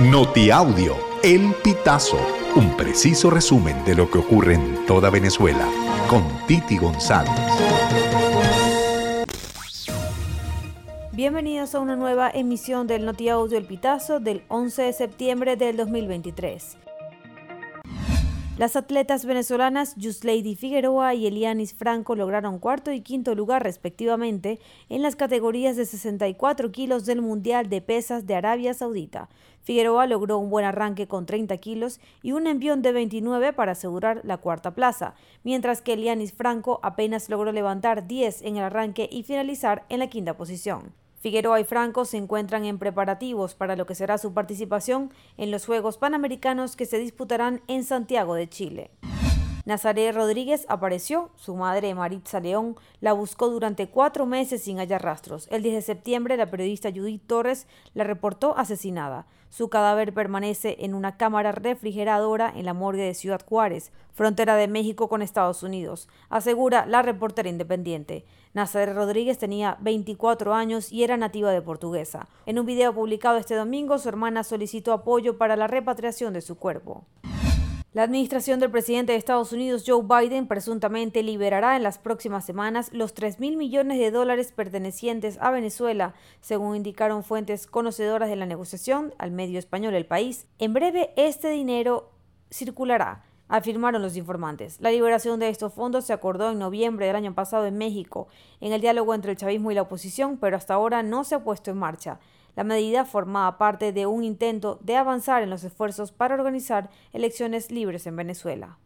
Notiaudio, El Pitazo, un preciso resumen de lo que ocurre en toda Venezuela, con Titi González. Bienvenidos a una nueva emisión del Notiaudio El Pitazo del 11 de septiembre del 2023. Las atletas venezolanas Lady Figueroa y Elianis Franco lograron cuarto y quinto lugar respectivamente en las categorías de 64 kilos del Mundial de Pesas de Arabia Saudita. Figueroa logró un buen arranque con 30 kilos y un envión de 29 para asegurar la cuarta plaza, mientras que Elianis Franco apenas logró levantar 10 en el arranque y finalizar en la quinta posición. Figueroa y Franco se encuentran en preparativos para lo que será su participación en los Juegos Panamericanos que se disputarán en Santiago de Chile. Nazaré Rodríguez apareció, su madre Maritza León la buscó durante cuatro meses sin hallar rastros. El 10 de septiembre la periodista Judith Torres la reportó asesinada. Su cadáver permanece en una cámara refrigeradora en la morgue de Ciudad Juárez, frontera de México con Estados Unidos, asegura la reportera independiente. Nazaré Rodríguez tenía 24 años y era nativa de Portuguesa. En un video publicado este domingo, su hermana solicitó apoyo para la repatriación de su cuerpo. La administración del presidente de Estados Unidos, Joe Biden, presuntamente liberará en las próximas semanas los 3 mil millones de dólares pertenecientes a Venezuela, según indicaron fuentes conocedoras de la negociación al medio español El País. En breve, este dinero circulará afirmaron los informantes. La liberación de estos fondos se acordó en noviembre del año pasado en México, en el diálogo entre el chavismo y la oposición, pero hasta ahora no se ha puesto en marcha. La medida formaba parte de un intento de avanzar en los esfuerzos para organizar elecciones libres en Venezuela.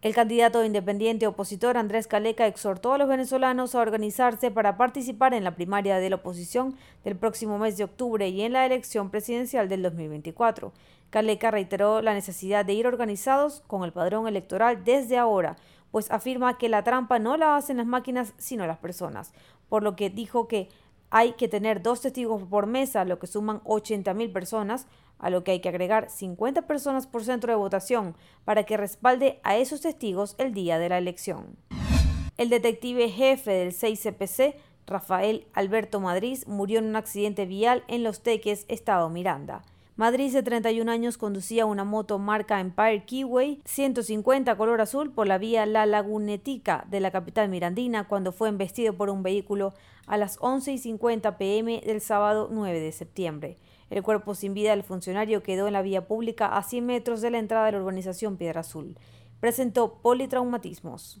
El candidato independiente opositor Andrés Caleca exhortó a los venezolanos a organizarse para participar en la primaria de la oposición del próximo mes de octubre y en la elección presidencial del 2024. Caleca reiteró la necesidad de ir organizados con el padrón electoral desde ahora, pues afirma que la trampa no la hacen las máquinas sino las personas, por lo que dijo que hay que tener dos testigos por mesa, lo que suman 80.000 personas, a lo que hay que agregar 50 personas por centro de votación para que respalde a esos testigos el día de la elección. El detective jefe del 6CPC, Rafael Alberto Madrid, murió en un accidente vial en Los Teques, Estado Miranda. Madrid, de 31 años, conducía una moto marca Empire Keyway 150 color azul por la vía La Lagunetica de la capital mirandina cuando fue embestido por un vehículo a las 11 y 50 pm del sábado 9 de septiembre. El cuerpo sin vida del funcionario quedó en la vía pública a 100 metros de la entrada de la urbanización Piedra Azul. Presentó politraumatismos.